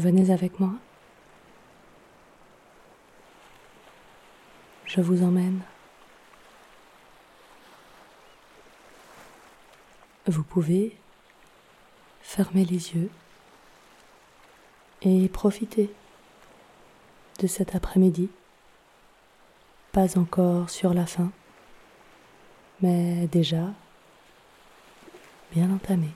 Venez avec moi. Je vous emmène. Vous pouvez fermer les yeux et profiter de cet après-midi. Pas encore sur la fin, mais déjà bien entamé.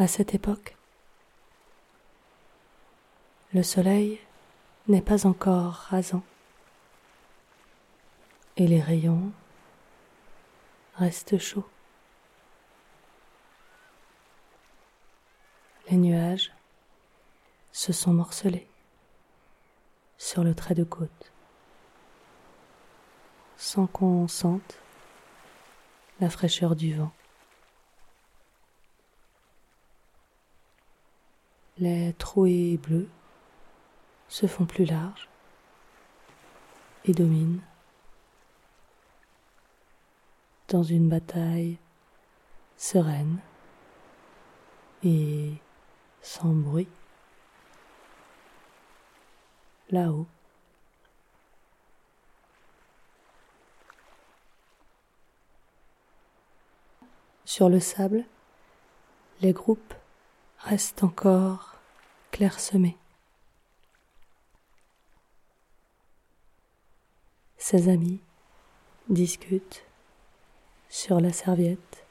À cette époque, le soleil n'est pas encore rasant et les rayons restent chauds. Les nuages se sont morcelés sur le trait de côte sans qu'on sente la fraîcheur du vent. Les trouées bleues se font plus larges et dominent dans une bataille sereine et sans bruit. Là-haut, sur le sable, les groupes restent encore clairsemé. Ses amis discutent sur la serviette.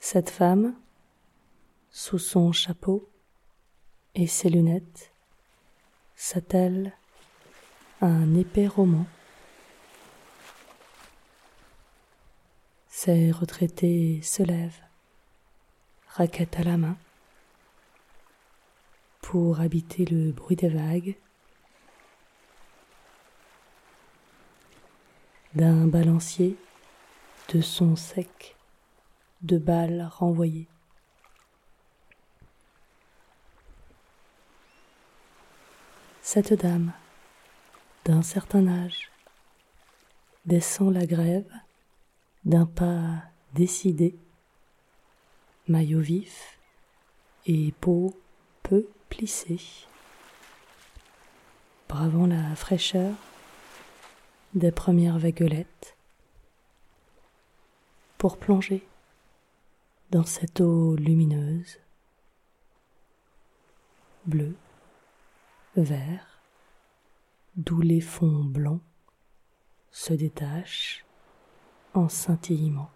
Cette femme, sous son chapeau et ses lunettes, s'attelle à un épais roman. Ces retraités se lèvent raquette à la main, pour habiter le bruit des vagues, d'un balancier, de son sec, de balles renvoyées. Cette dame, d'un certain âge, descend la grève d'un pas décidé maillot vif et peau peu plissée, bravant la fraîcheur des premières vaguelettes, pour plonger dans cette eau lumineuse, bleu, vert, d'où les fonds blancs se détachent en scintillement.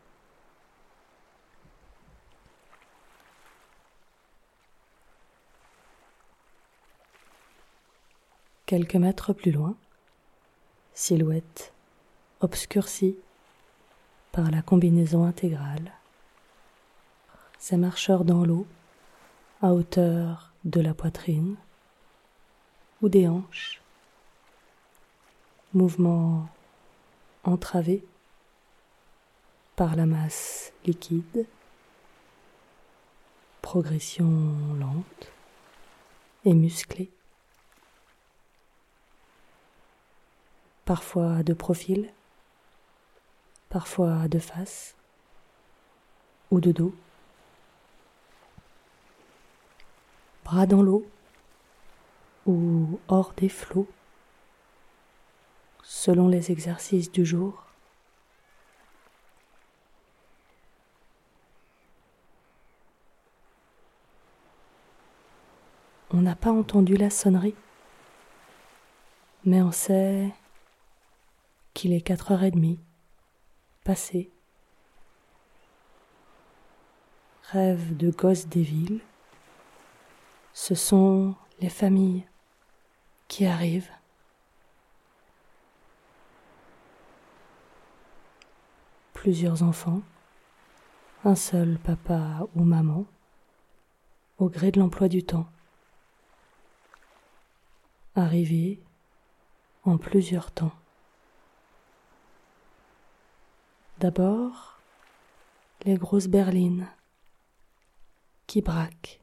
Quelques mètres plus loin, silhouette obscurcie par la combinaison intégrale, ces marcheurs dans l'eau à hauteur de la poitrine ou des hanches, mouvement entravé par la masse liquide, progression lente et musclée. parfois de profil, parfois de face ou de dos. bras dans l'eau ou hors des flots, selon les exercices du jour. On n'a pas entendu la sonnerie, mais on sait qu'il est quatre heures et demie, passé. Rêve de gosses des villes, ce sont les familles qui arrivent. Plusieurs enfants, un seul papa ou maman, au gré de l'emploi du temps. Arrivés en plusieurs temps. D'abord, les grosses berlines qui braquent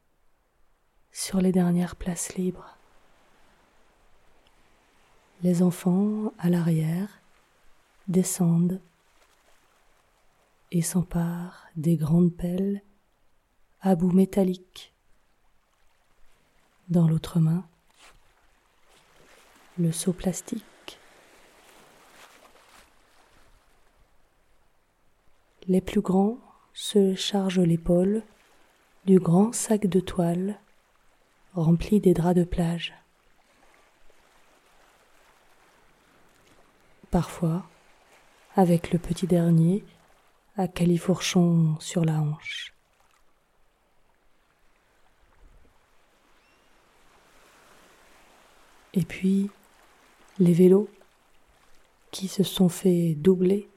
sur les dernières places libres. Les enfants à l'arrière descendent et s'emparent des grandes pelles à bout métallique. Dans l'autre main, le seau plastique Les plus grands se chargent l'épaule du grand sac de toile rempli des draps de plage. Parfois, avec le petit dernier à califourchon sur la hanche. Et puis, les vélos qui se sont fait doubler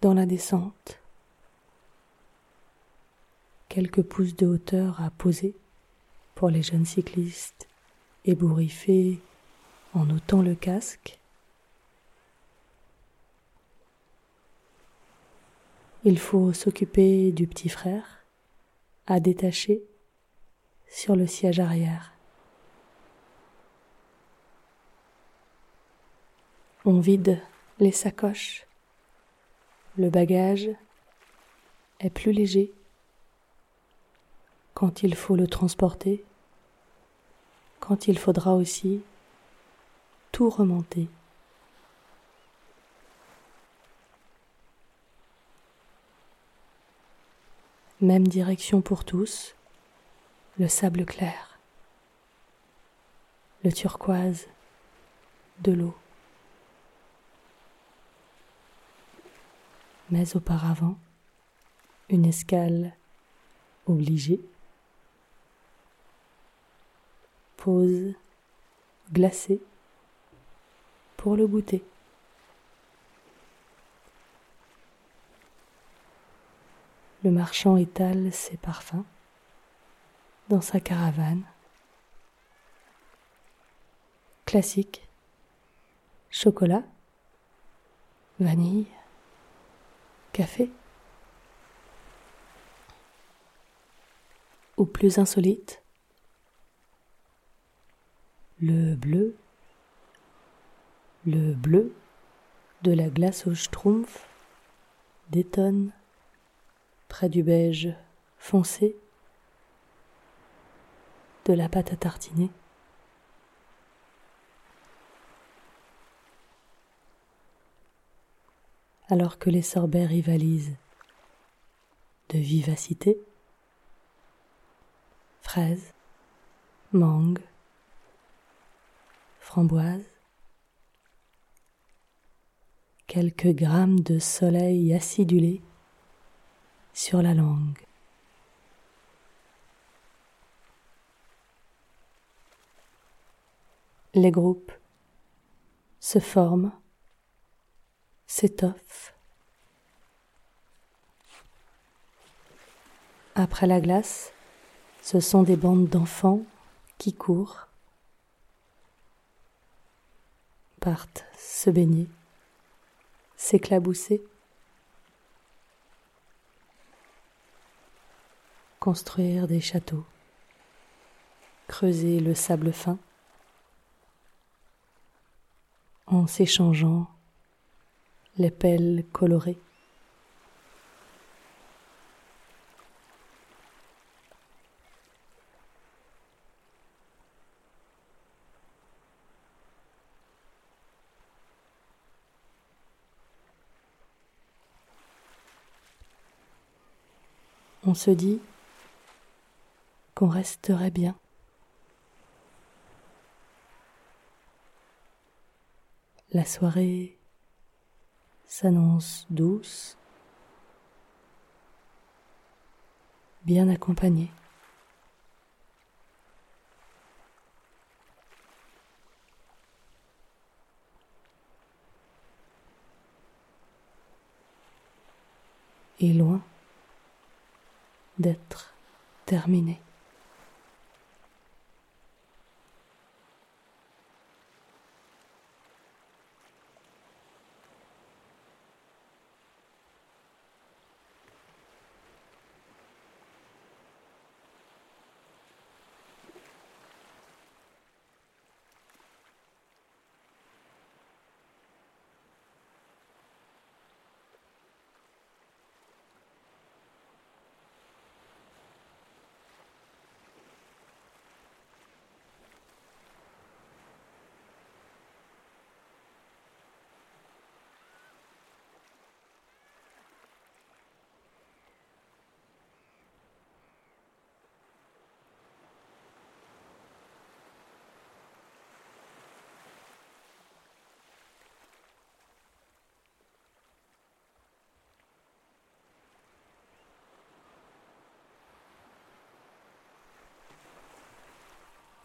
dans la descente. Quelques pouces de hauteur à poser pour les jeunes cyclistes ébouriffés en ôtant le casque. Il faut s'occuper du petit frère à détacher sur le siège arrière. On vide les sacoches le bagage est plus léger quand il faut le transporter, quand il faudra aussi tout remonter. Même direction pour tous, le sable clair, le turquoise de l'eau. Mais auparavant, une escale obligée, pause glacée pour le goûter. Le marchand étale ses parfums dans sa caravane. Classique. Chocolat. Vanille café Ou plus insolite, le bleu, le bleu de la glace au schtroumpf détonne près du beige foncé de la pâte à tartiner. Alors que les sorbets rivalisent. De vivacité, fraises, mangue, framboise, quelques grammes de soleil acidulé sur la langue. Les groupes se forment s'étoffe. Après la glace, ce sont des bandes d'enfants qui courent, partent se baigner, s'éclabousser, construire des châteaux, creuser le sable fin, en s'échangeant les pelles colorées. On se dit qu'on resterait bien. La soirée s'annonce douce, bien accompagnée. Et loin d'être terminée.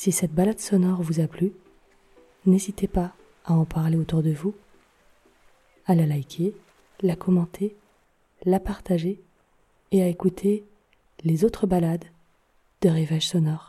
Si cette balade sonore vous a plu, n'hésitez pas à en parler autour de vous, à la liker, la commenter, la partager et à écouter les autres balades de Rivage Sonore.